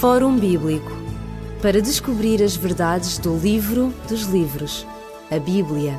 Fórum Bíblico para descobrir as verdades do livro dos livros, a Bíblia.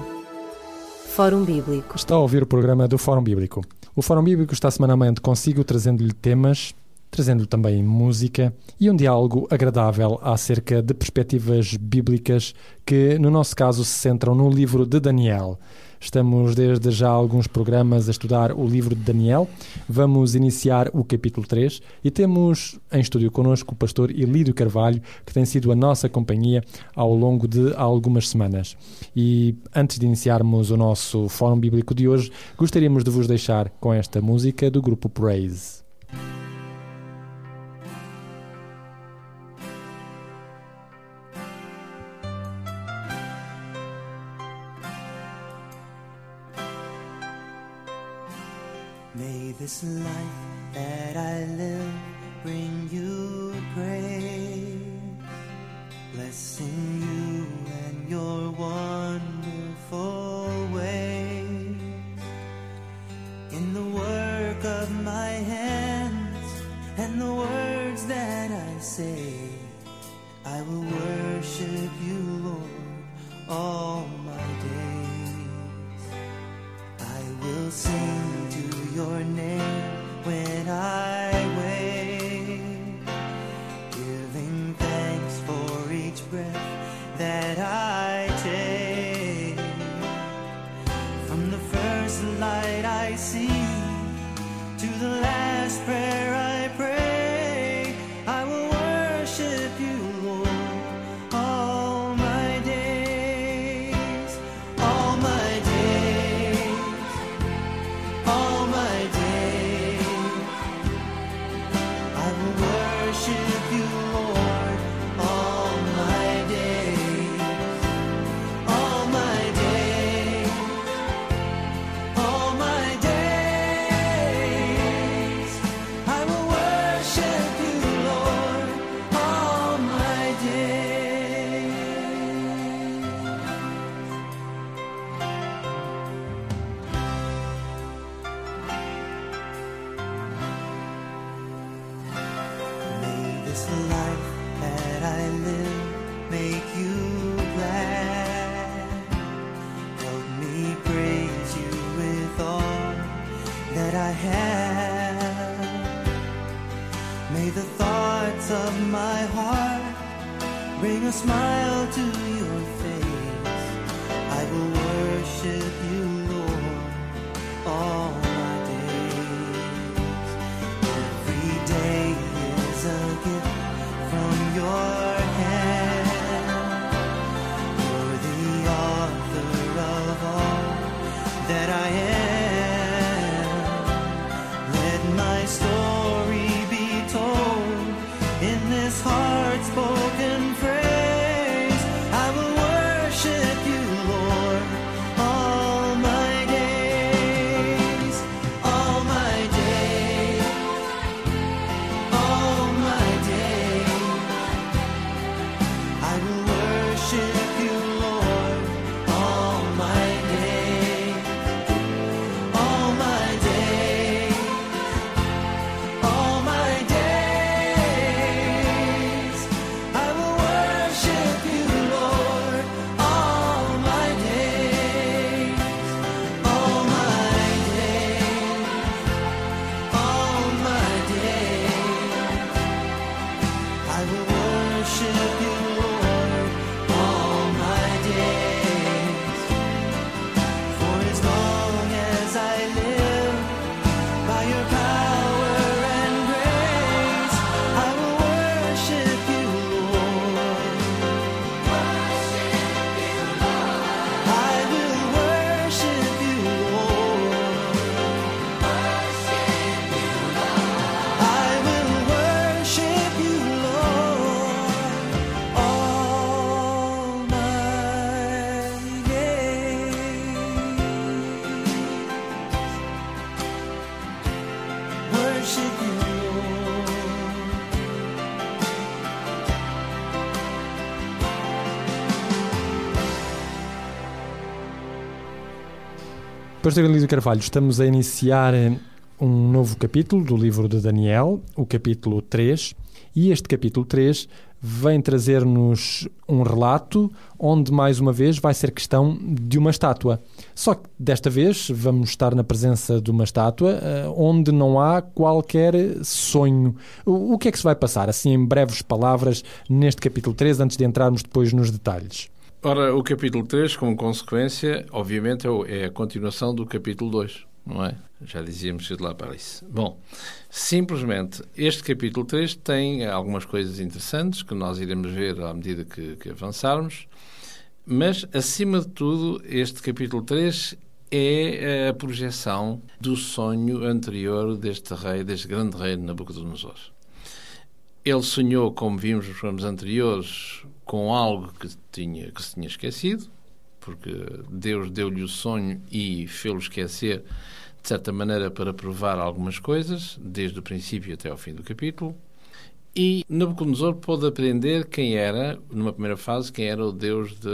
Fórum Bíblico. Está a ouvir o programa do Fórum Bíblico. O Fórum Bíblico está semanalmente consigo trazendo-lhe temas, trazendo também música e um diálogo agradável acerca de perspectivas bíblicas que, no nosso caso, se centram no livro de Daniel. Estamos desde já alguns programas a estudar o livro de Daniel. Vamos iniciar o capítulo 3 e temos em estúdio connosco o pastor Elídio Carvalho, que tem sido a nossa companhia ao longo de algumas semanas. E antes de iniciarmos o nosso fórum bíblico de hoje, gostaríamos de vos deixar com esta música do grupo Praise. This life that I live bring you praise, blessing you and your wonderful ways. In the work of my hands and the words that I say, I will worship you, Lord, all my days. I will sing your name when I wake, giving thanks for each breath that I take. From the first light I see to the last prayer Pastor Elísio Carvalho, estamos a iniciar eh, um novo capítulo do livro de Daniel, o capítulo 3, E este capítulo 3 vem trazer-nos um relato onde, mais uma vez, vai ser questão de uma estátua. Só que desta vez vamos estar na presença de uma estátua eh, onde não há qualquer sonho. O o que é que se vai passar, assim, em breves palavras, neste capítulo 3, antes de entrarmos depois nos detalhes? Ora, o capítulo 3, como consequência, obviamente é é a continuação do capítulo 2, não é? Já dizíamos de lá para isso. Bom, simplesmente, este capítulo 3 tem algumas coisas interessantes que nós iremos ver à medida que, que avançarmos, mas, acima de tudo, este capítulo 3 é a projeção do sonho anterior deste rei, deste grande rei Nabucodonosor. Ele sonhou, como vimos nos programas anteriores, com algo que, tinha, que se tinha esquecido, porque Deus deu-lhe o sonho e fê-lo esquecer, de certa maneira, para provar algumas coisas, desde o princípio até ao fim do capítulo. E Nabucodonosor pôde aprender quem era, numa primeira fase, quem era o Deus de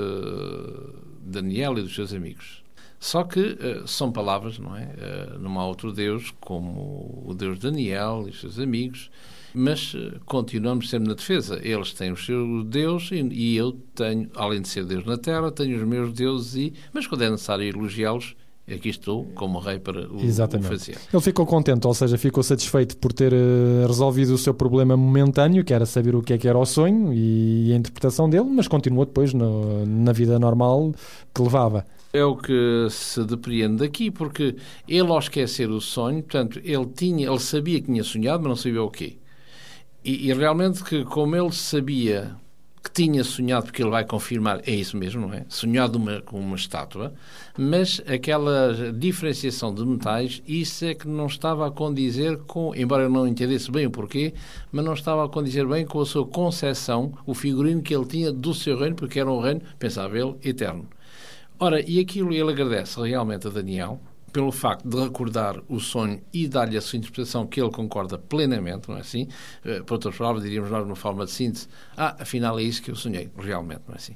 Daniel e dos seus amigos. Só que eh, são palavras, não é? Eh, não há outro Deus como o Deus de Daniel e os seus amigos, mas eh, continuamos sempre na defesa. Eles têm o seu Deus e, e eu tenho, além de ser Deus na terra, tenho os meus deuses e, mas quando é necessário elogiá-los, aqui estou como rei para o, o Exatamente. fazer. Ele ficou contente, ou seja, ficou satisfeito por ter eh, resolvido o seu problema momentâneo, que era saber o que é que era o sonho e a interpretação dele, mas continuou depois no- na vida normal que levava. É o que se depreende daqui, porque ele, ao esquecer o sonho, portanto, ele, tinha, ele sabia que tinha sonhado, mas não sabia o quê. E, e realmente, que como ele sabia que tinha sonhado, porque ele vai confirmar, é isso mesmo, não é? Sonhado uma, com uma estátua, mas aquela diferenciação de metais, isso é que não estava a condizer com, embora eu não entendesse bem o porquê, mas não estava a condizer bem com a sua concepção, o figurino que ele tinha do seu reino, porque era um reino, pensava ele, eterno. Ora, e aquilo ele agradece realmente a Daniel pelo facto de recordar o sonho e dar-lhe a sua interpretação que ele concorda plenamente, não é assim? Eh, Por outras palavras, diríamos nós, numa forma de síntese, ah, afinal é isso que eu sonhei, realmente, não é assim?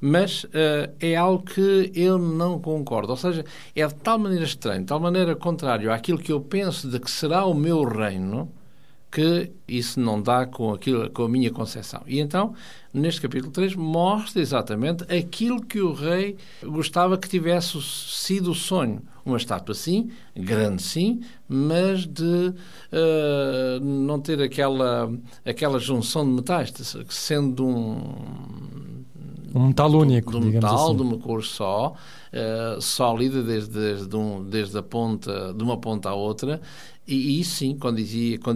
Mas eh, é algo que ele não concorda, ou seja, é de tal maneira estranho, de tal maneira contrário àquilo que eu penso de que será o meu reino, que isso não dá com, aquilo, com a minha concepção. E então, neste capítulo 3, mostra exatamente aquilo que o rei gostava que tivesse sido o sonho. Uma estátua, sim, grande, sim, mas de eh, não ter aquela, aquela junção de metais, sendo um, Um metal único, de um metal, assim. de uma cor só, eh, sólida desde, desde, um- desde a ponta, de uma ponta à outra, e, e sim, quando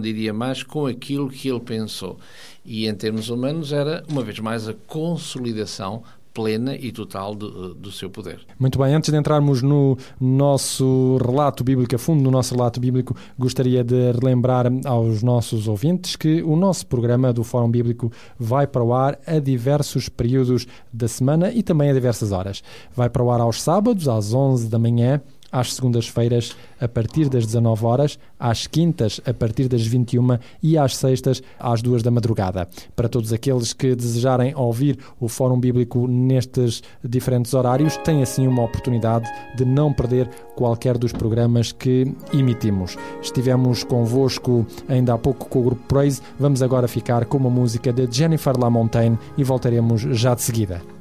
diria mais, com aquilo que ele pensou. E em termos humanos era, uma vez mais, a consolidação plena e total do, do seu poder. Muito bem, antes de entrarmos no nosso relato bíblico, a fundo no nosso relato bíblico, gostaria de relembrar aos nossos ouvintes que o nosso programa do Fórum Bíblico vai para o ar a diversos períodos da semana e também a diversas horas. Vai para o ar aos sábados, às 11 da manhã, às segundas-feiras, a partir das 19 horas, às quintas, a partir das 21 e às sextas, às 2 da madrugada. Para todos aqueles que desejarem ouvir o Fórum Bíblico nestes diferentes horários, têm assim uma oportunidade de não perder qualquer dos programas que emitimos. Estivemos convosco ainda há pouco com o grupo Praise, vamos agora ficar com uma música de Jennifer Lamontagne e voltaremos já de seguida.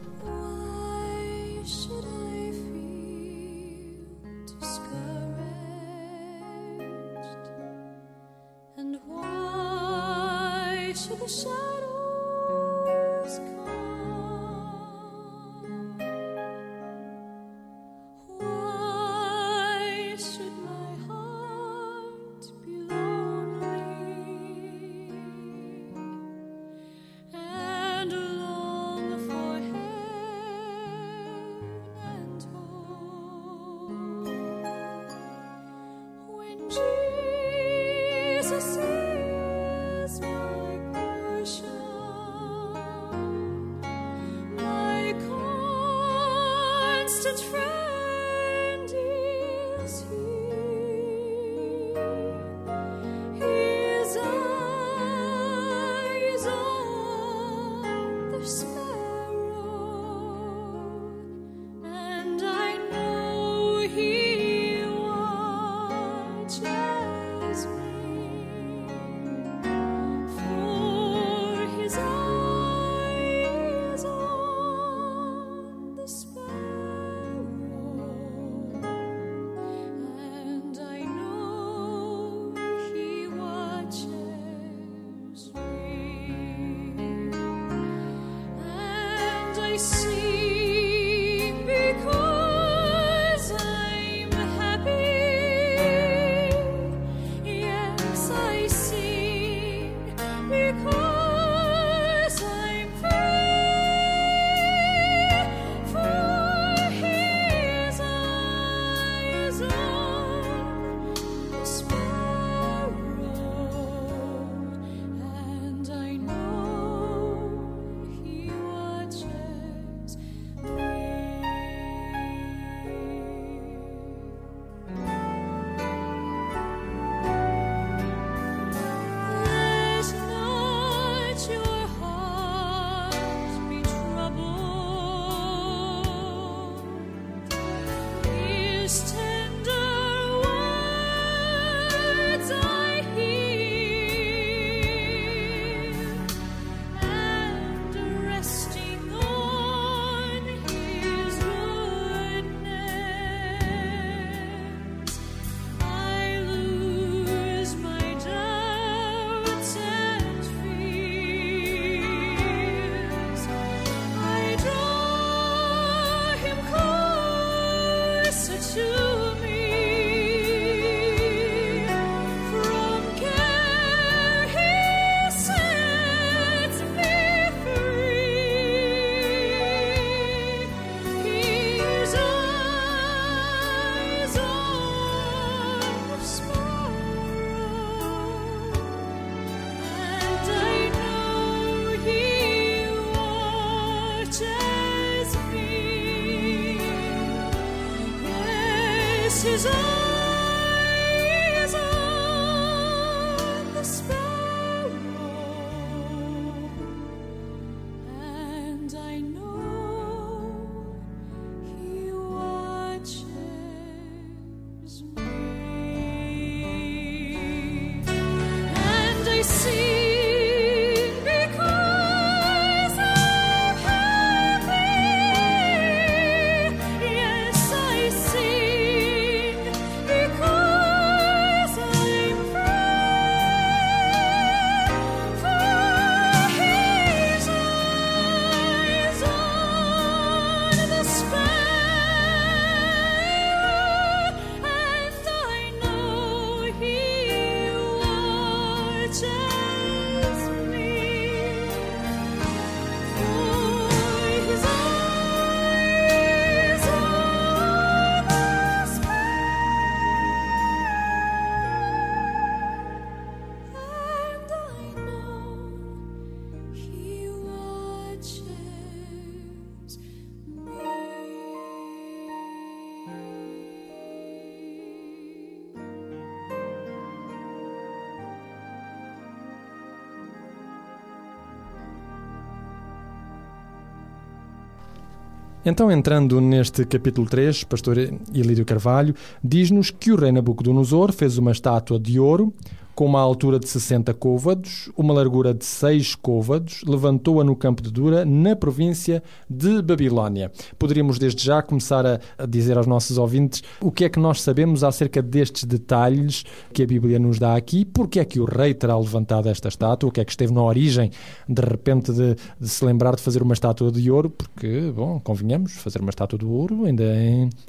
Então, entrando neste capítulo 3, pastor Ilírio Carvalho diz-nos que o rei Nabucodonosor fez uma estátua de ouro com uma altura de 60 côvados, uma largura de 6 côvados, levantou-a no campo de Dura, na província de Babilónia. Poderíamos desde já começar a, dizer aos nossos ouvintes o que é que nós sabemos acerca destes detalhes que a Bíblia nos dá aqui, porque é que o rei terá levantado esta estátua, o que é que esteve na origem, de repente, de, de se lembrar de fazer uma estátua de ouro, porque, bom, convenhamos, fazer uma estátua de ouro ainda,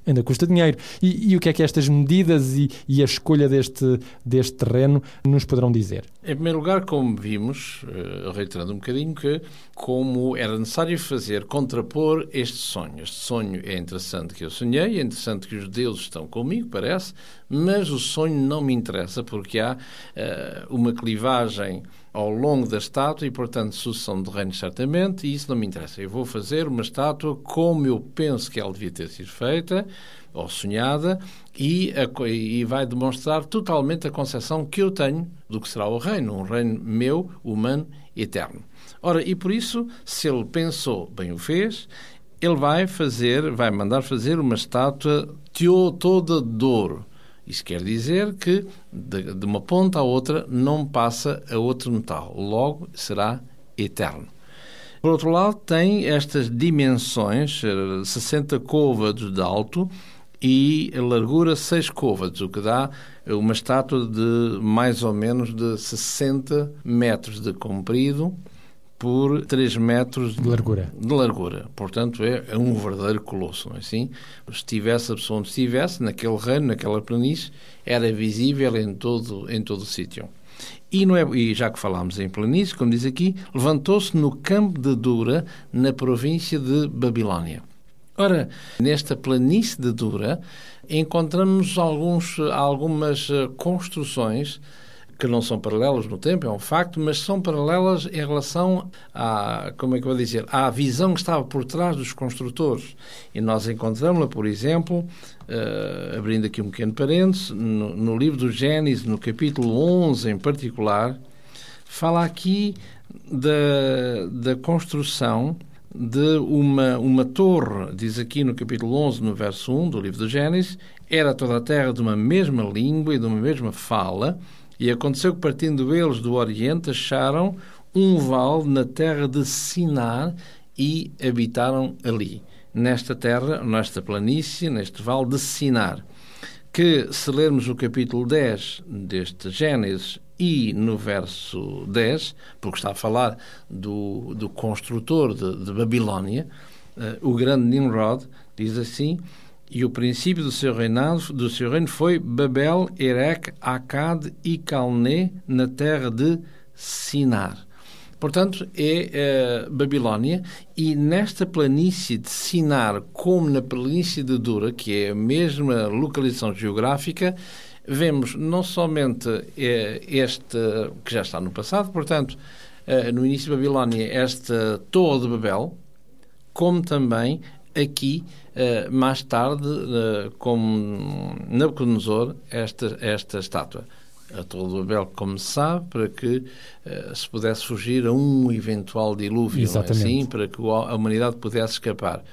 ainda custa dinheiro. E, e o que é que estas medidas e, e a escolha deste, deste terreno nos poderão dizer? Em primeiro lugar, como vimos, eh, reiterando um bocadinho, que como era necessário fazer, contrapor este sonho. Este sonho é interessante que eu sonhei, é interessante que os deuses estão comigo, parece, mas o sonho não me interessa porque há eh, uma clivagem ao longo da estátua e, portanto, sucessão de reinos certamente, e isso não me interessa. Eu vou fazer uma estátua como eu penso que ela devia ter sido feita, ou sonhada, e, a e vai demonstrar totalmente a concepção que eu tenho do que será o reino, um reino meu, humano, eterno. Ora, e por isso, se ele pensou, bem o fez, ele vai fazer, vai mandar fazer uma estátua teo- toda de ouro. Isso quer dizer que de, de uma ponta à outra não passa a outro metal. Logo será eterno. Por outro lado, tem estas dimensões, eh, 60 côvados de alto e a largura 6 côvados, o que dá uma estátua de mais ou menos de 60 metros de comprido por 3 metros De largura. de largura. Portanto, é, é um verdadeiro colosso, não é assim? Se estivesse a pessoa onde estivesse, naquele reino, naquela planície, era visível em todo, em todo o sítio. E, não é, e já que falámos em planície, como diz aqui, levantou-se no campo de Dura, na província de Babilónia. Ora, nesta planície de Dura, encontramos alguns, algumas eh, construções que não são paralelas no tempo, é um facto, mas são paralelas em relação à, como é que eu vou dizer, à visão que estava por trás dos construtores. E nós encontramos-la, por exemplo, eh, abrindo aqui um pequeno parênteses, no, no livro do Gênesis, no capítulo 11 em particular, fala aqui da, da construção de uma, uma torre, diz aqui no capítulo 11, no verso 1 do livro do Gênesis, era toda a terra de uma mesma língua e de uma mesma fala, e aconteceu que, partindo eles do Oriente, acharam um vale na terra de Sinar e habitaram ali, nesta terra, nesta planície, neste vale de Sinar. Que, se lermos o capítulo 10 deste Gênesis e no verso 10, porque está a falar do, do construtor de, de Babilónia, eh, o grande Nimrod, diz assim: e o princípio do seu reinado, do seu reino foi Babel, Erech, Akkad e Calné na terra de Sinar. Portanto, é eh, Babilónia e nesta planície de Sinar, como na planície de Dura, que é a mesma localização geográfica, vemos não somente eh, este, que já está no passado, portanto, eh, no início de Babilónia, esta Torre de Babel, como também aqui, eh, mais tarde, eh, como Nabucodonosor, esta, esta estátua. A Torre de Babel, como se sabe, para que eh, se pudesse fugir a um eventual dilúvio, é Exatamente. assim? para que a humanidade pudesse escapar.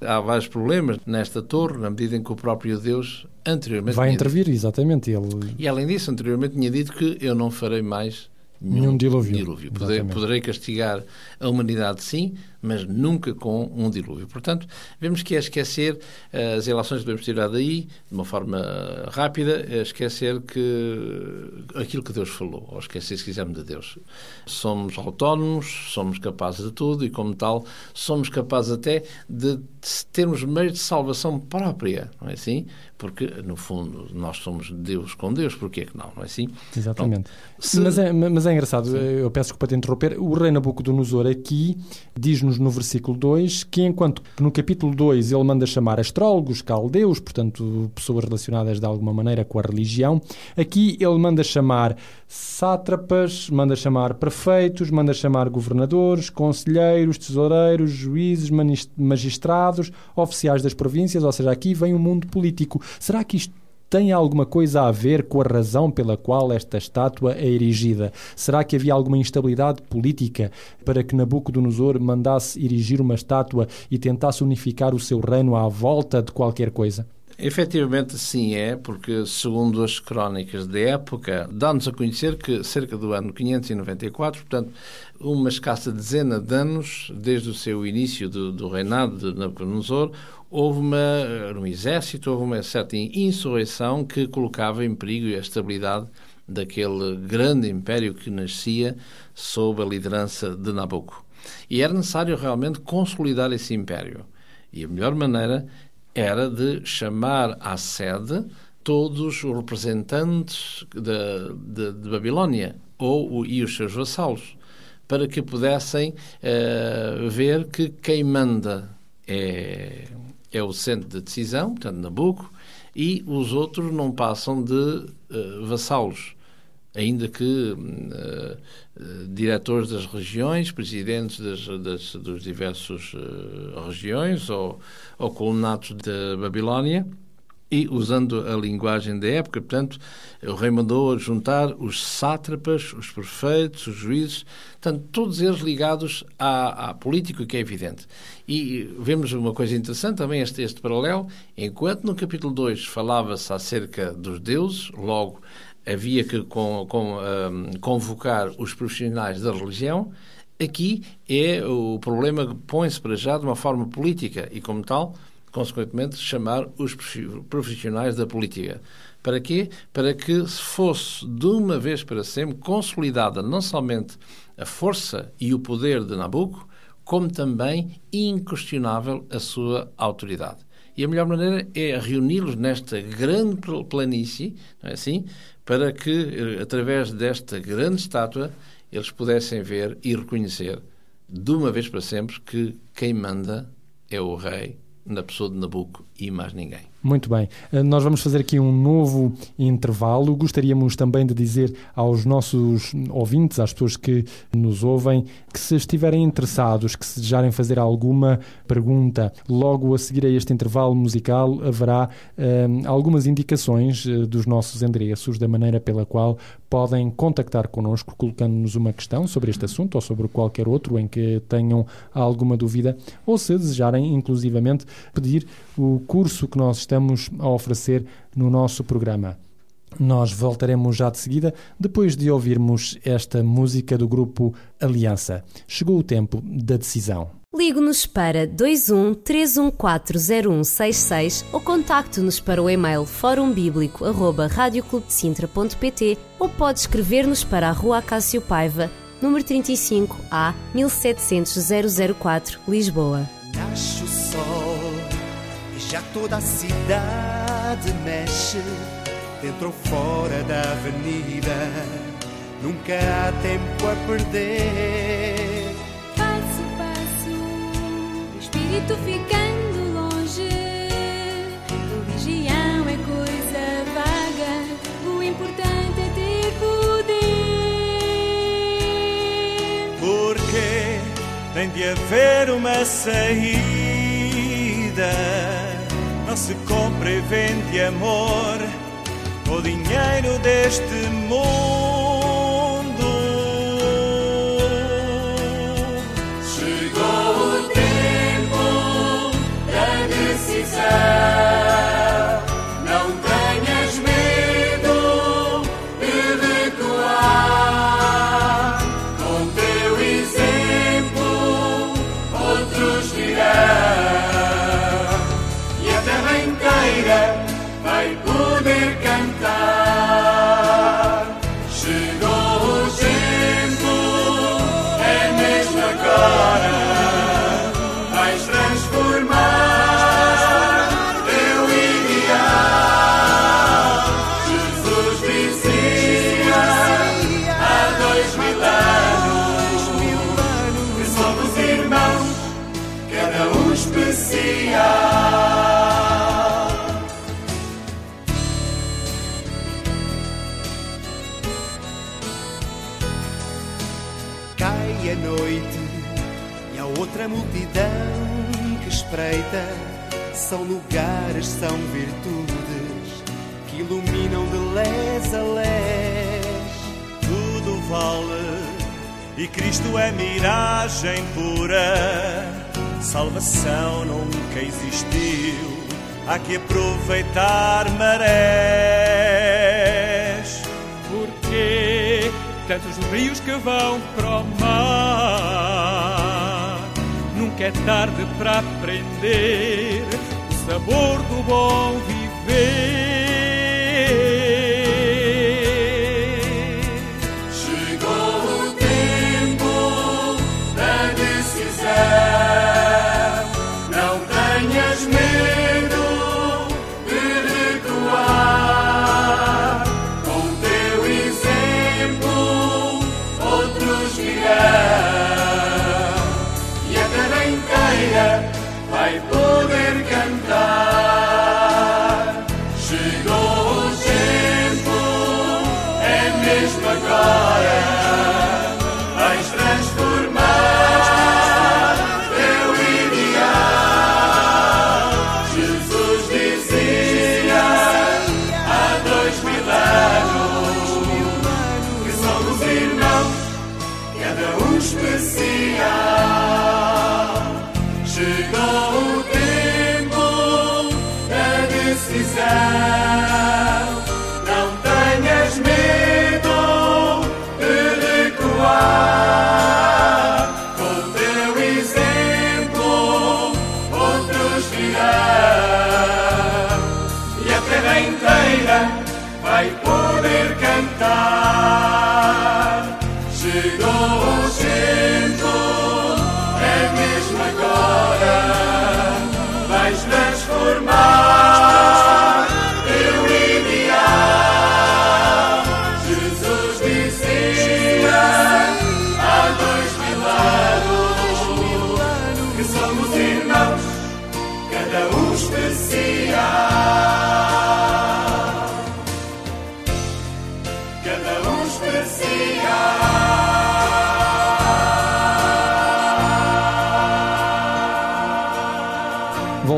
Há vários problemas nesta torre, na medida em que o próprio Deus anteriormente Vai intervir, exatamente. Ele dito- E além disso, anteriormente tinha dito que eu não farei mais nenhum, Nenhum dilúvio. Poderei, Exatamente. poderei castigar a humanidade, sim, mas nunca com um dilúvio. Portanto, vemos que é esquecer eh, as relações que devemos tirar daí, de uma forma eh, rápida, é esquecer que aquilo que Deus falou, ou esquecer, se quisermos, de Deus. Somos autónomos, somos capazes de tudo e, como tal, somos capazes até de termos meios de salvação própria, não é assim? Porque, no fundo, nós somos Deus com Deus, porquê que não, não é assim? Exatamente. Se- Mas, é, mas é engraçado, eu peço desculpa te interromper. O rei Nabucodonosor aqui diz-nos no versículo 2 que, enquanto no capítulo 2 ele manda chamar astrólogos, caldeus, portanto, pessoas relacionadas de alguma maneira com a religião, aqui ele manda chamar sátrapas, manda chamar prefeitos, manda chamar governadores, conselheiros, tesoureiros, juízes, magistrados, oficiais das províncias, ou seja, aqui vem o mundo político. Será que isto tem alguma coisa a ver com a razão pela qual esta estátua é erigida? Será que havia alguma instabilidade política para que Nabucodonosor mandasse erigir uma estátua e tentasse unificar o seu reino à volta de qualquer coisa? Efetivamente, sim, é, porque, segundo as crónicas da época, dá-nos a conhecer que, cerca do ano 594, portanto, uma escassa dezena de anos, desde o seu início do, do reinado de Nabucodonosor, houve uma, um exército, houve uma certa insurreição que colocava em perigo a estabilidade daquele grande império que nascia sob a liderança de Nabucco. E era necessário realmente consolidar esse império. E a melhor maneira era de chamar à sede todos os representantes de, de, de Babilónia ou, e os seus vassalos, para que pudessem eh, ver que quem manda é, é o centro de decisão, portanto, Nabucco, e os outros não passam de eh, vassalos ainda que eh, diretores das regiões, presidentes das, das, dos diversos regiões ou, ou colonatos da Babilónia, e usando a linguagem da época, portanto, o rei mandou juntar os sátrapas, os prefeitos, os juízes, portanto, todos eles ligados à, à política, que é evidente. E vemos uma coisa interessante também, este, este paralelo, enquanto no capítulo 2 falava-se acerca dos deuses, logo havia que com, com, hum, convocar os profissionais da religião, aqui é o problema que põe-se para já de uma forma política e, como tal, consequentemente, chamar os profi- profissionais da política. Para quê? Para que se fosse, de uma vez para sempre, consolidada não somente a força e o poder de Nabucco, como também inquestionável a sua autoridade. E a melhor maneira é reuni-los nesta grande pl- planície, não é assim? Para que, eh, através desta grande estátua, eles pudessem ver e reconhecer, de uma vez para sempre, que quem manda é o rei, na pessoa de Nabucco e mais ninguém. Muito bem. Eh, Nós vamos fazer aqui um novo intervalo. Gostaríamos também de dizer aos nossos ouvintes, às pessoas que nos ouvem, que se estiverem interessados, que se desejarem fazer alguma pergunta, logo a seguir a este intervalo musical haverá eh, algumas indicações eh, dos nossos endereços, da maneira pela qual podem contactar connosco, colocando-nos uma questão sobre este assunto ou sobre qualquer outro em que tenham alguma dúvida, ou se desejarem, inclusivamente, pedir o curso que nós estamos a oferecer no nosso programa. Nós voltaremos já de seguida, depois de ouvirmos esta música do grupo Aliança. Chegou o tempo da decisão. Ligue-nos para 21 3140166 ou contacte-nos para o e-mail forumbíblico.radioclubdecintra.pt ou pode escrever-nos para a Rua Acácio Paiva, número 35 A 1700 004, Lisboa. Nasce o sol já toda a cidade mexe, dentro ou fora da avenida. Nunca há tempo a perder. Passo passo, o espírito ficando longe. Religião é coisa vaga, o importante é ter poder. Porque tem de haver uma saída. Se compra e vende amor o dinheiro deste mundo. Lugares, são virtudes que iluminam de les a les. Tudo vale e Cristo é miragem pura. Salvação nunca existiu. Há que aproveitar marés. Porque tantos rios que vão para o mar. Nunca é tarde para aprender sabor do bom viver. Chegou o tempo da decisão. Não tenhas medo de recuar. Com teu exemplo, outros virão. E a terra inteira vai poder cantar.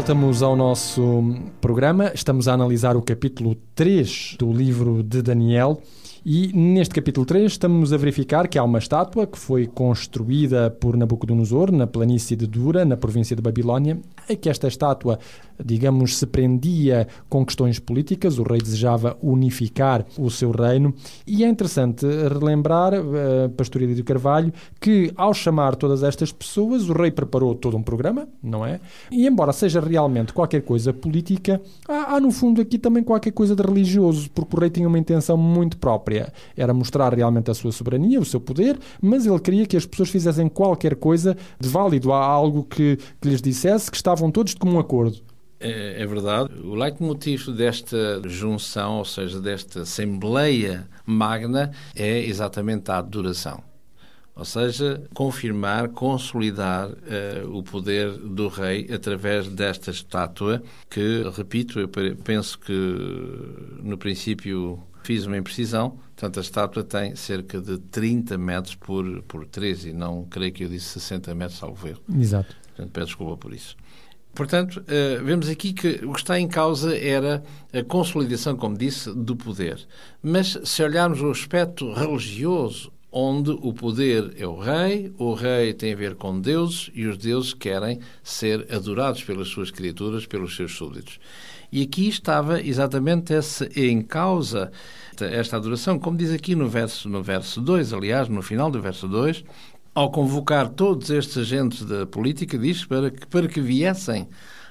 Voltamos ao nosso programa. Estamos a analisar o capítulo 3 do livro de Daniel. E neste capítulo 3 estamos a verificar que há uma estátua que foi construída por Nabucodonosor na planície de Dura, na província de Babilónia, e que esta estátua, digamos, se prendia com questões políticas. O rei desejava unificar o seu reino. E é interessante relembrar, uh, Pastor Edito Carvalho, que ao chamar todas estas pessoas, o rei preparou todo um programa, não é? E embora seja realmente qualquer coisa política, há, há no fundo aqui também qualquer coisa de religioso, porque o rei tinha uma intenção muito própria. Era mostrar realmente a sua soberania, o seu poder, mas ele queria que as pessoas fizessem qualquer coisa de válido, há algo que, que lhes dissesse que estavam todos de comum acordo. É, é, verdade. O leitmotiv desta junção, ou seja, desta Assembleia Magna, é exatamente a adoração. Ou seja, confirmar, consolidar uh, o poder do rei através desta estátua, que, repito, eu penso que no princípio fiz uma imprecisão, portanto a estátua tem cerca de 30 metros por, por 13 e não creio que eu disse 60 metros, salvo erro. Exato. Portanto, peço desculpa por isso. Portanto, uh, vemos aqui que o que está em causa era a consolidação, como disse, do poder. Mas se olharmos o aspecto religioso, onde o poder é o rei, o rei tem a ver com deuses e os deuses querem ser adorados pelas suas criaturas, pelos seus súditos. E aqui estava exatamente essa em causa esta adoração, como diz aqui no verso no verso 2, aliás, no final do verso 2, ao convocar todos estes agentes da política, diz para que, para que viessem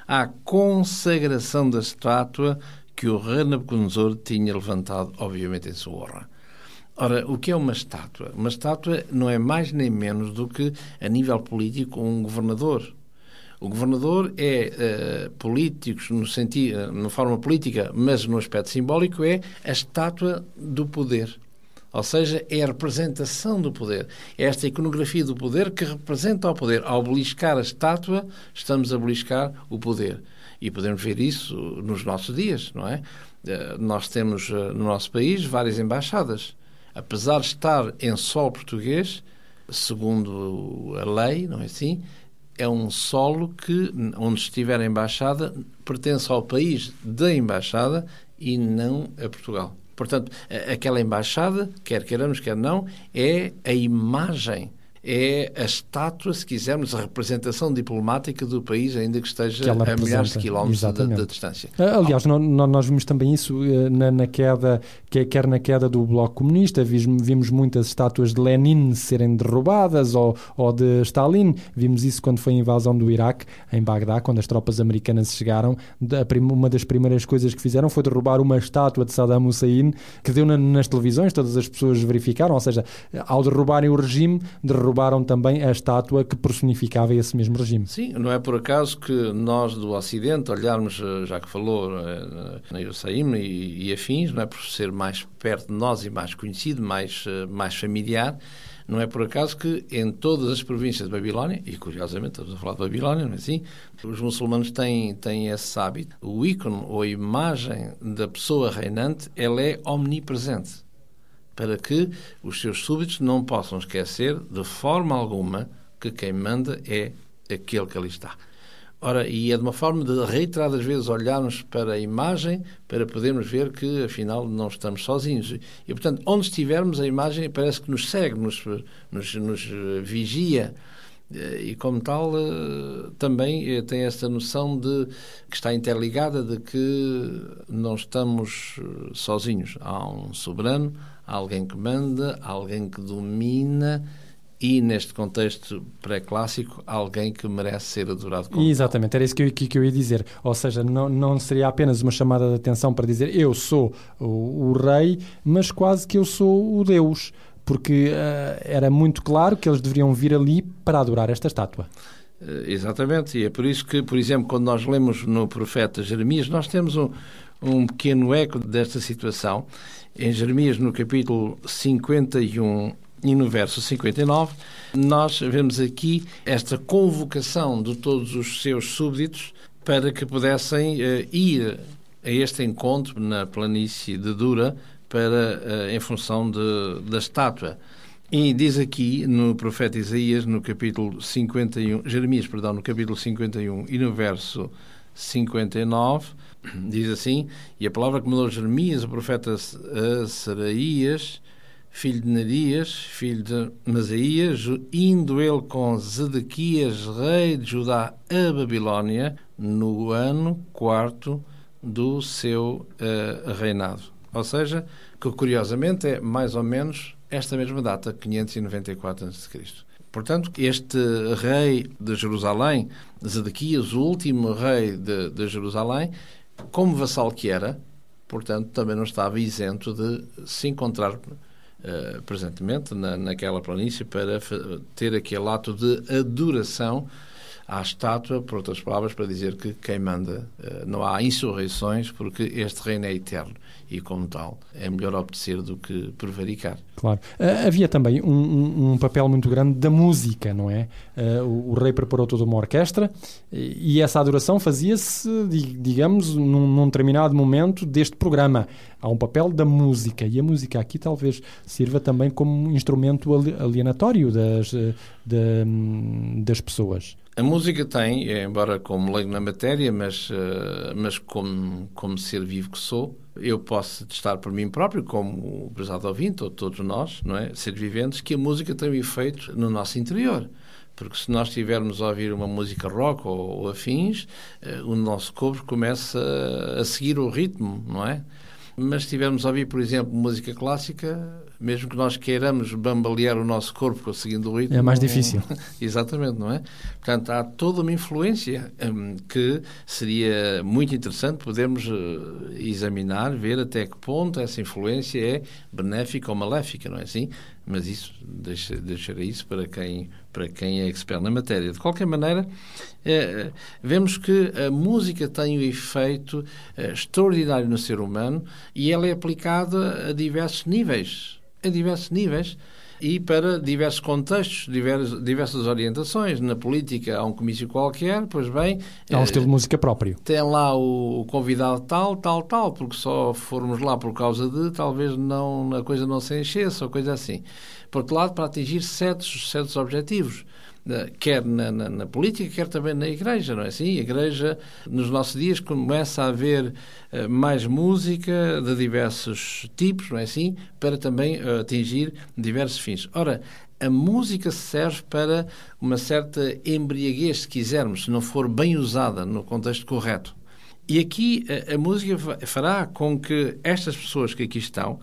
à consagração da estátua que o rei Nabucodonosor tinha levantado, obviamente, em sua honra. Ora, o que é uma estátua? Uma estátua não é mais nem menos do que, a nível político, um governador. O governador é uh, político no sentido, uh, na forma política, mas no aspecto simbólico é a estátua do poder. Ou seja, é a representação do poder. É esta iconografia do poder que representa o poder. Ao beliscar a estátua, estamos a beliscar o poder. E podemos ver isso nos nossos dias, não é? Uh, nós temos no nosso país várias embaixadas apesar de estar em solo português, segundo a lei, não é assim? É um solo que, onde estiver a embaixada, pertence ao país da embaixada e não a Portugal. Portanto, aquela embaixada, quer queiramos, quer não, é a imagem é a estátua, se quisermos, a representação diplomática do país, ainda que esteja que a milhares de quilómetros de, de, distância. Ah, aliás, nós, nós vimos também isso eh, na, na, queda, quer na queda do Bloco Comunista, vimos, vimos muitas estátuas de Lenin serem derrubadas ou, ou de Stalin. Vimos isso quando foi a invasão do Iraque, em Bagdá, quando as tropas americanas chegaram. Uma das primeiras coisas que fizeram foi derrubar uma estátua de Saddam Hussein, que deu na, nas televisões, todas as pessoas verificaram, ou seja, ao derrubarem o regime, derrubaram derrubaram também a estátua que personificava esse mesmo regime. Sim, não é por acaso que nós do Ocidente olharmos, eh, já que falou eh, na Iussaim e, e afins, não é por ser mais perto de nós e mais conhecido, mais, eh, mais familiar, não é por acaso que em todas as províncias de Babilónia, e curiosamente estamos a falar de Babilónia, não é assim? Os muçulmanos têm, têm esse hábito. O ícone ou a imagem da pessoa reinante, ela é omnipresente para que os seus súbitos não possam esquecer de forma alguma que quem manda é aquele que ali está. Ora, e é de uma forma de reiteradas vezes olharmos para a imagem para podermos ver que, afinal, não estamos sozinhos. E, portanto, onde estivermos, a imagem parece que nos segue, nos, nos, nos vigia. E, como tal, eh, também eh, tem esta noção de que está interligada de que não estamos eh, sozinhos. Há um soberano, alguém que manda, alguém que domina e, neste contexto pré-clássico, alguém que merece ser adorado como Exatamente, era isso que eu, que, que eu ia dizer. Ou seja, não, não seria apenas uma chamada de atenção para dizer eu sou o, o rei, mas quase que eu sou o Deus, porque uh, era muito claro que eles deveriam vir ali para adorar esta estátua. Uh, exatamente, e é por isso que, por exemplo, quando nós lemos no profeta Jeremias, nós temos um, um pequeno eco desta situação em Jeremias, no capítulo 51 e no verso 59, nós vemos aqui esta convocação de todos os seus súbditos para que pudessem uh, ir a este encontro na planície de Dura para, uh, em função de, da estátua. E diz aqui no profeta Isaías, no capítulo 51, Jeremias, perdão, no capítulo 51 e no verso 59, diz assim: E a palavra que mandou Jeremias, o profeta Saraías, filho de Nerias, filho de Masaías, indo ele com Zedequias, rei de Judá, a Babilónia, no ano quarto do seu uh, reinado. Ou seja, que curiosamente é mais ou menos esta mesma data, 594 a.C. Portanto, este rei de Jerusalém, Zedequias, o último rei de, de Jerusalém, como vassal que era, portanto, também não estava isento de se encontrar uh, presentemente na, naquela planície para ter aquele ato de adoração à estátua, por outras palavras, para dizer que quem manda uh, não há insurreições, porque este reino é eterno e, como tal, é melhor obedecer do que prevaricar. Claro. Uh, havia também um, um, um, papel muito grande da música, não é? Uh, o, o, rei preparou toda uma orquestra e, essa adoração fazia-se, digamos, num, num, determinado momento deste programa. Há um papel da música e a música aqui talvez sirva também como instrumento alienatório das, de, das pessoas. A música tem, embora como leigo na matéria, mas, mas como, como ser vivo que sou, eu posso testar por mim próprio, como o prezado ouvinte, ou todos nós, não é? Seres viventes, que a música tem um efeito no nosso interior. Porque se nós estivermos a ouvir uma música rock ou, ou afins, uh, o nosso corpo começa a seguir o ritmo, não é? Mas se estivermos a ouvir, por exemplo, música clássica, mesmo que nós queiramos bambalear o nosso corpo seguindo o ritmo... É mais difícil. Exatamente, não é? Portanto, há toda uma influência hum, que seria muito interessante podermos uh, examinar, ver até que ponto essa influência é benéfica ou maléfica, não é assim? mas isso deixa, deixarei isso para quem, para quem é expert na matéria. De qualquer maneira, eh, vemos que a música tem um efeito eh, extraordinário no ser humano e ela é aplicada a diversos níveis. A diversos níveis e para diversos contextos, diversas, diversas orientações. Na política há um comício qualquer, pois bem... Há um estilo de música próprio. Tem lá o, convidado tal, tal, tal, porque só formos lá por causa de, talvez não, a coisa não se enchesse ou coisa assim. Por outro lado, para atingir certos, certos objetivos quer na, na, na, política, quer também na igreja, não é assim? A igreja, nos nossos dias, começa a haver uh, mais música de diversos tipos, não é assim? Para também uh, atingir diversos fins. Ora, a música serve para uma certa embriaguez, se quisermos, se não for bem usada no contexto correto. E aqui a, a música fará com que estas pessoas que aqui estão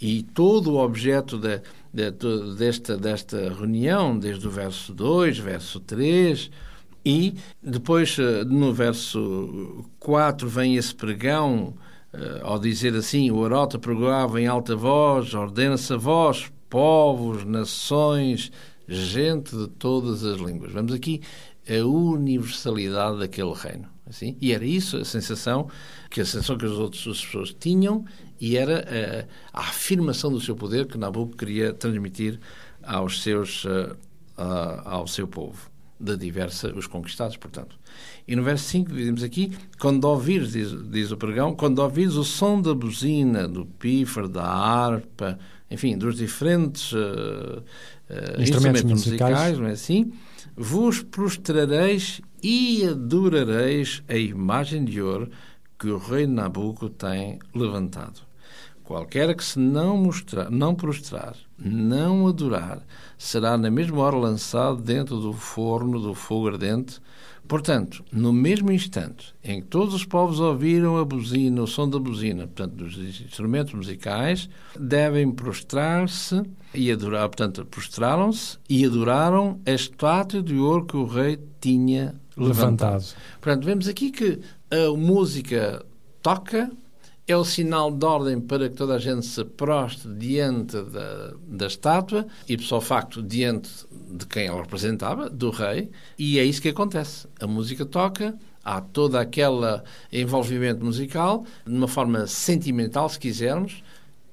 e todo o objeto da, de, de, desta, desta reunião, desde o verso 2, verso 3, e depois eh, no verso 4 vem esse pregão, eh, ao dizer assim: o Arota pregava em alta voz, ordena-se a vós, povos, nações, gente de todas as línguas. Vemos aqui a universalidade daquele reino. Assim? E era isso a sensação que a sensação que as outras pessoas tinham e era a, a afirmação do seu poder que Nabucco queria transmitir aos seus, uh, uh, ao seu povo, de diversa, os conquistados, portanto. E no verso 5 dizemos aqui, quando ouvires, diz, diz o pregão, quando ouvires o som da buzina, do pífaro, da harpa, enfim, dos diferentes uh, instrumentos, instrumentos musicais, musicais, não é assim? Vos prostrareis e adorareis a imagem de ouro que o rei Nabucco tem levantado. Qualquer que se não mostrar, não prostrar, não adorar, será na mesma hora lançado dentro do forno do fogo ardente. Portanto, no mesmo instante em que todos os povos ouviram a buzina, o som da buzina, portanto, dos instrumentos musicais, devem prostrar-se e adorar, portanto, prostraram-se e adoraram a estátua de ouro que o rei tinha levantado. levantado. Portanto, vemos aqui que a música toca, é o sinal de ordem para que toda a gente se proste diante da, da estátua e, só facto, diante de quem ela representava, do rei, e é isso que acontece. A música toca, há todo aquele envolvimento musical, de uma forma sentimental, se quisermos,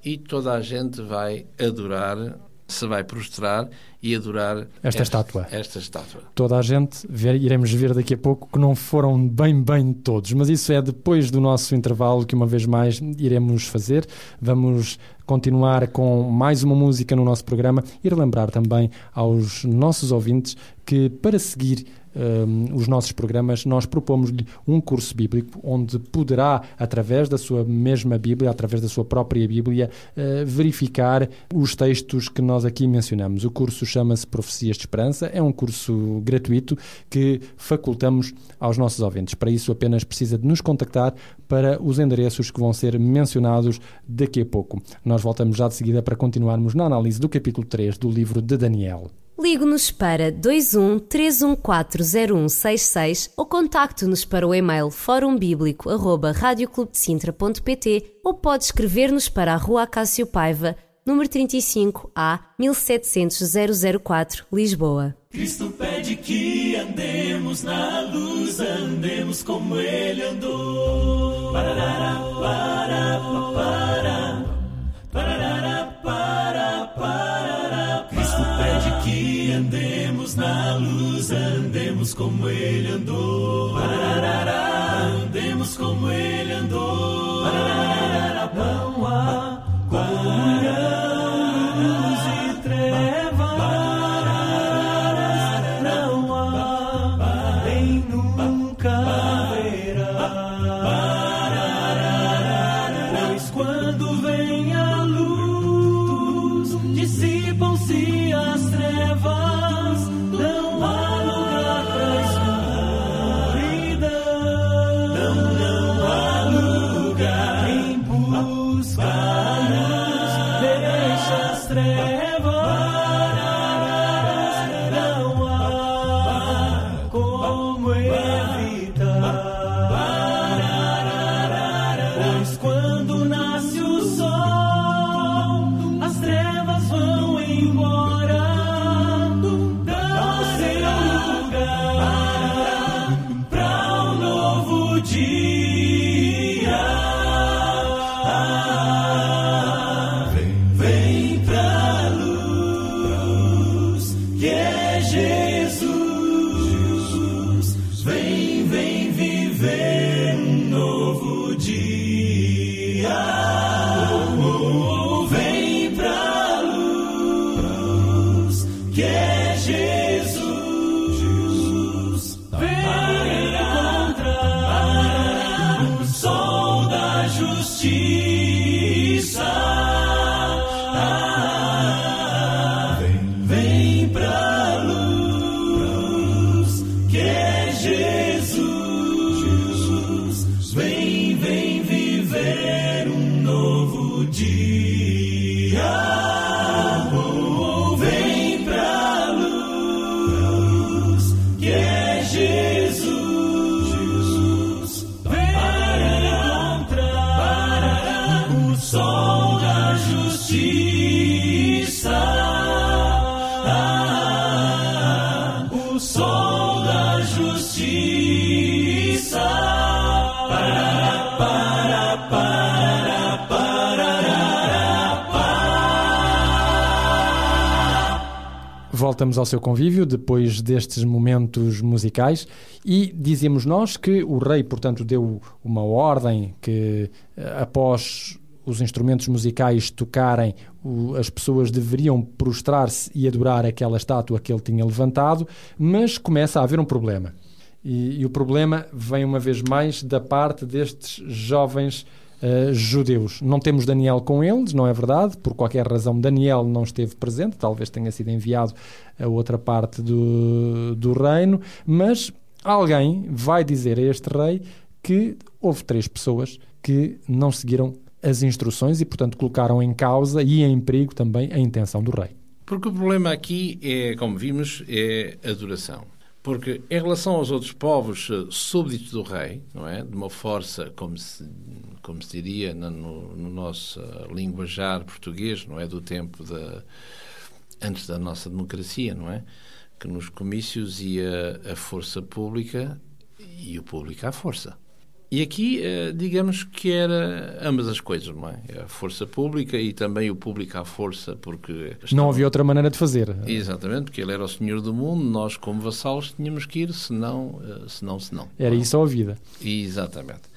e toda a gente vai adorar se vai prostrar e adorar esta, esta, estátua. Esta estátua. Toda a gente, ver, iremos ver daqui a pouco que não foram bem, bem todos, mas isso é depois do nosso intervalo que uma vez mais iremos fazer. Vamos continuar com mais uma música no nosso programa e relembrar também aos nossos ouvintes que para seguir um, os nossos programas, nós propomos-lhe um curso bíblico onde poderá, através da sua mesma Bíblia, através da sua própria Bíblia, uh, verificar os textos que nós aqui mencionamos. O curso chama-se Profecias de Esperança, é um curso gratuito que facultamos aos nossos ouvintes. Para isso, apenas precisa de nos contactar para os endereços que vão ser mencionados daqui a pouco. Nós voltamos já de seguida para continuarmos na análise do capítulo 3 do livro de Daniel. Ligue-nos para 21 3140166 ou contacte-nos para o e-mail forumbíblico.radioclubdecintra.pt ou pode escrever-nos para a Rua Acácio Paiva, número 35 A 1700 004, Lisboa. Cristo pede que andemos na luz, andemos como Ele andou. Parará, para, para, para, para, pede que andemos na luz, andemos como Ele andou. Andemos como Ele andou. Parará, não há Voltamos ao seu convívio depois destes momentos musicais e dizíamos nós que o rei, portanto, deu uma ordem que eh, após os instrumentos musicais tocarem, as pessoas deveriam prostrar-se e adorar aquela estátua que ele tinha levantado, mas começa a haver um problema. E, e o problema vem uma vez mais da parte destes jovens eh, judeus. Não temos Daniel com eles, não é verdade? Por qualquer razão, Daniel não esteve presente, talvez tenha sido enviado a outra parte do, do reino, mas alguém vai dizer a este rei que houve três pessoas que não seguiram as instruções e, portanto, colocaram em causa e em perigo também a intenção do rei. Porque o problema aqui é, como vimos, é a adoração. Porque em relação aos outros povos eh, súbditos do rei, não é? De uma força, como se, como se diria no, no, no nosso eh, linguajar português, não é? Do tempo da antes da nossa democracia, não é? Que nos comícios ia a força pública e o público à força. E aqui, eh, digamos que era ambas as coisas, não é? A força pública e também o público à força, porque... Não havia outra maneira de fazer. Exatamente, porque ele era o senhor do mundo, nós como vassalos tínhamos que ir, senão, eh, senão, senão. Era isso a vida. Exatamente.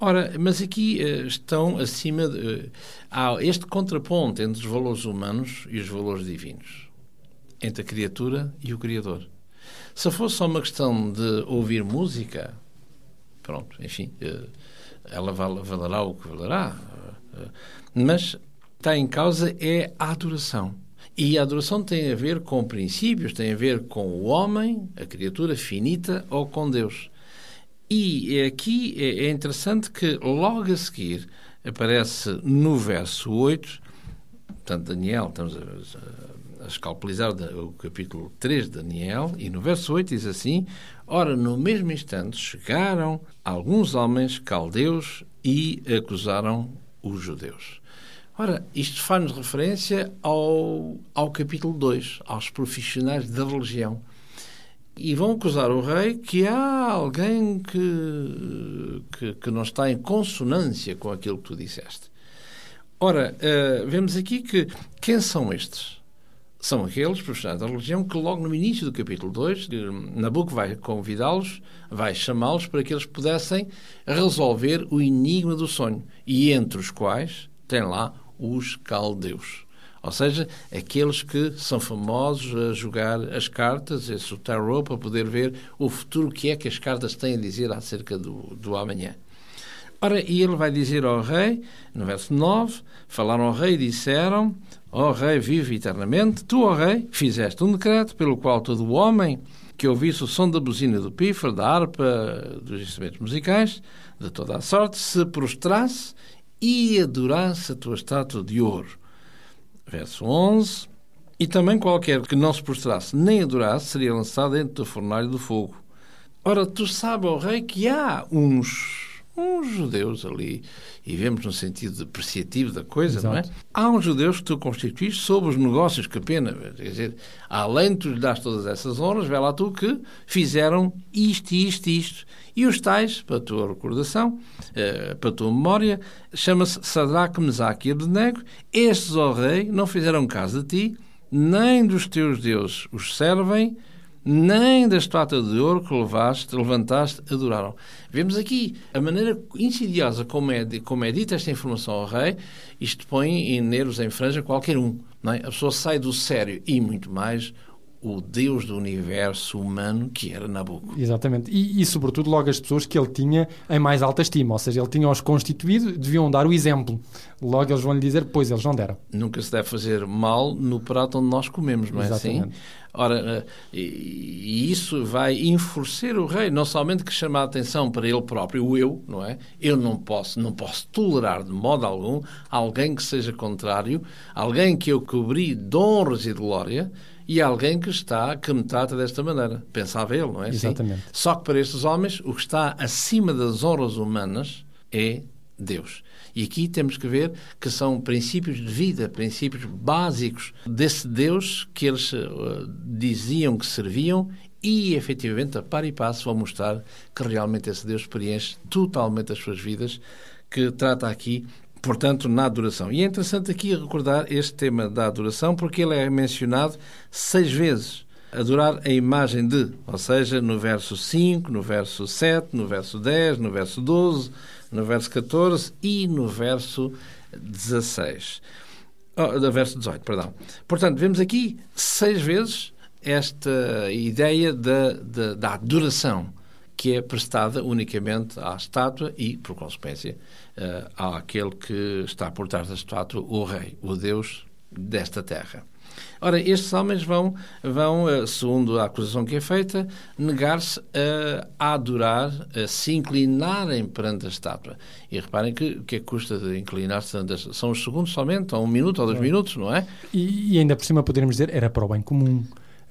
Ora, mas aqui eh, estão acima. De, eh, há este contraponto entre os valores humanos e os valores divinos, entre a criatura e o Criador. Se fosse só uma questão de ouvir música, pronto, enfim, eh, ela valerá o que valerá. Mas está em causa é a adoração. E a adoração tem a ver com princípios, tem a ver com o homem, a criatura finita, ou com Deus. E aqui é interessante que logo a seguir aparece no verso 8, portanto, Daniel, estamos a, a escalpelizar o capítulo 3 de Daniel, e no verso 8 diz assim: Ora, no mesmo instante chegaram alguns homens caldeus e acusaram os judeus. Ora, isto faz-nos referência ao, ao capítulo 2, aos profissionais da religião. E vão acusar o rei que há alguém que, que, que não está em consonância com aquilo que tu disseste. Ora, uh, vemos aqui que quem são estes? São aqueles profissionais da religião que logo no início do capítulo 2, Nabucco vai convidá-los, vai chamá-los para que eles pudessem resolver o enigma do sonho. E entre os quais tem lá os caldeus. Ou seja, aqueles que são famosos a jogar as cartas, esse o tarot, para poder ver o futuro, que é que as cartas têm a dizer acerca do, do amanhã. Ora, e ele vai dizer ao rei, no verso 9, falaram ao rei e disseram, ó rei, vive eternamente, tu, ó rei, fizeste um decreto pelo qual todo homem que ouvisse o som da buzina do pífaro, da harpa, dos instrumentos musicais, de toda a sorte, se prostrasse e adorasse a tua estátua de ouro. Verso 11. E também qualquer que não se prostrasse nem adorasse seria lançado dentro do fornalho do fogo. Ora, tu sabes, ó rei, que há uns uns judeus ali, e vemos no sentido depreciativo da coisa, Exato. não é? Há uns judeus que tu constituís sobre os negócios que pena, quer dizer, além de tu lhe das todas essas honras, vê lá tu que fizeram isto, isto, isto. E os tais, para a tua recordação, eh, para a tua memória, chama-se Sadraque, Mesaque e Abednego. Estes, ó rei, não fizeram caso de ti, nem dos teus deuses os servem, nem da estátua de ouro que levaste, levantaste, adoraram. Vemos aqui a maneira insidiosa como é, como é dita esta informação ao rei, isto põe em nervos em franja qualquer um. Não é? A pessoa sai do sério e muito mais o Deus do universo humano que era Nabucco. Exatamente. E, e, sobretudo, logo as pessoas que ele tinha em mais alta estima. Ou seja, ele tinha-os constituído, deviam dar o exemplo. Logo eles vão lhe dizer, pois eles não deram. Nunca se deve fazer mal no prato onde nós comemos, não é assim? Exatamente. assim? Ora, eh, e isso vai enfurecer o rei, não somente que chama a atenção para ele próprio, o eu, não é? Eu não posso, não posso tolerar de modo algum alguém que seja contrário, alguém que eu cobri de honras e de glória, e alguém que está, que me trata desta maneira. Pensava ele, não é? Exatamente. Sim? Só que para estes homens, o que está acima das honras humanas é Deus. E aqui temos que ver que são princípios de vida, princípios básicos desse Deus que eles uh, diziam que serviam e, efetivamente, a par e passo vão mostrar que realmente esse Deus preenche totalmente as suas vidas, que trata aqui portanto, na adoração. E é interessante aqui recordar este tema da adoração, porque ele é mencionado seis vezes. Adorar a imagem de, ou seja, no verso 5, no verso 7, no verso 10, no verso 12, no verso 14 e no verso 16. Oh, verso 18, perdão. Portanto, vemos aqui seis vezes esta ideia da, da, da adoração que é prestada unicamente à estátua e, por consequência, uh, àquele que está por trás da estátua, o rei, o Deus desta terra. Ora, estes homens vão, vão eh, segundo a acusação que é feita, negar-se a adorar, a se inclinarem perante a estátua. E reparem que o que é que custa de inclinar-se São os segundos somente, ou um minuto ou dois minutos, não é? E, e ainda por cima poderíamos dizer, era para o bem comum.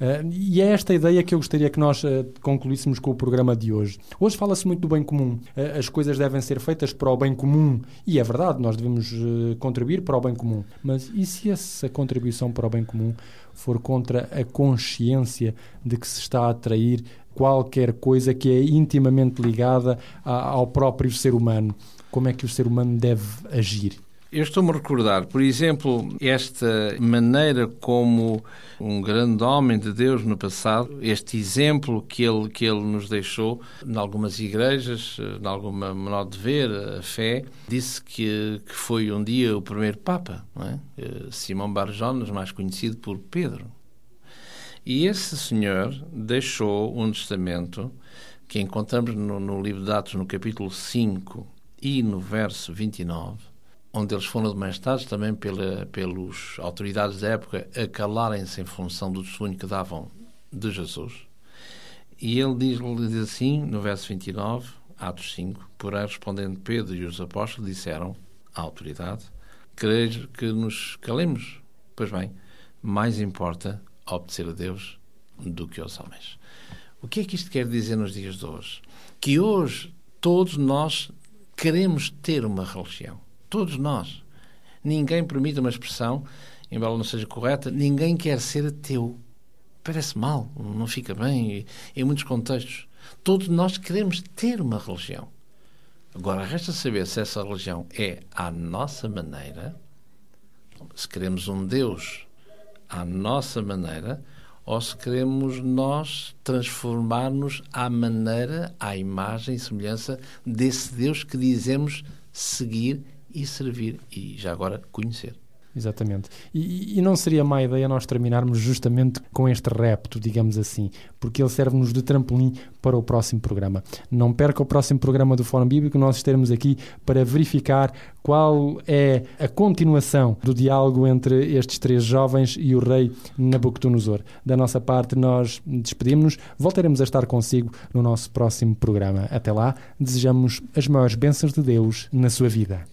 Uh, e é esta ideia que eu gostaria que nós uh, concluíssemos com o programa de hoje. Hoje fala-se muito do bem comum. Uh, as coisas devem ser feitas para o bem comum. E é verdade, nós devemos contribuir para o bem comum. Mas e se essa contribuição para o bem comum for contra a consciência de que se está a atrair qualquer coisa que é intimamente ligada a, ao próprio ser humano? Como é que o ser humano deve agir? Eu estou-me a recordar, por exemplo, esta maneira como um grande homem de Deus no passado, este exemplo que ele, que ele nos deixou em algumas igrejas, em alguma modo de ver a fé, disse que, que foi um dia o primeiro Papa, não é? Eh, Simão Barjonas, mais conhecido por Pedro. E esse senhor deixou um testamento que encontramos no, no livro de Atos, no capítulo 5 e no verso 29, onde eles foram demonstrados também pela, pelas autoridades da época a calarem-se em função do testemunho que davam de Jesus. E ele diz, diz assim, no verso 29, Atos 5, porém respondendo Pedro e os apóstolos disseram à autoridade, quereis que nos calemos? Pois bem, mais importa obedecer a Deus do que aos homens. O que é que isto quer dizer nos dias de hoje? Que hoje todos nós queremos ter uma religião. Todos nós. Ninguém permite uma expressão, embora não seja correta, ninguém quer ser ateu. Parece mal, não fica bem em muitos contextos. Todos nós queremos ter uma religião. Agora, resta saber se essa religião é à nossa maneira, se queremos um Deus à nossa maneira, ou se queremos nós transformar-nos à maneira, à imagem e semelhança desse Deus que dizemos seguir e servir e já agora conhecer. Exatamente. E, e, não seria má ideia nós terminarmos justamente com este repto, digamos assim, porque ele serve-nos de trampolim para o próximo programa. Não perca o próximo programa do Fórum Bíblico, nós estaremos aqui para verificar qual é a continuação do diálogo entre estes três jovens e o rei Nabucodonosor. Da nossa parte, nós despedimos-nos, voltaremos a estar consigo no nosso próximo programa. Até lá, desejamos as maiores bênçãos de Deus na sua vida.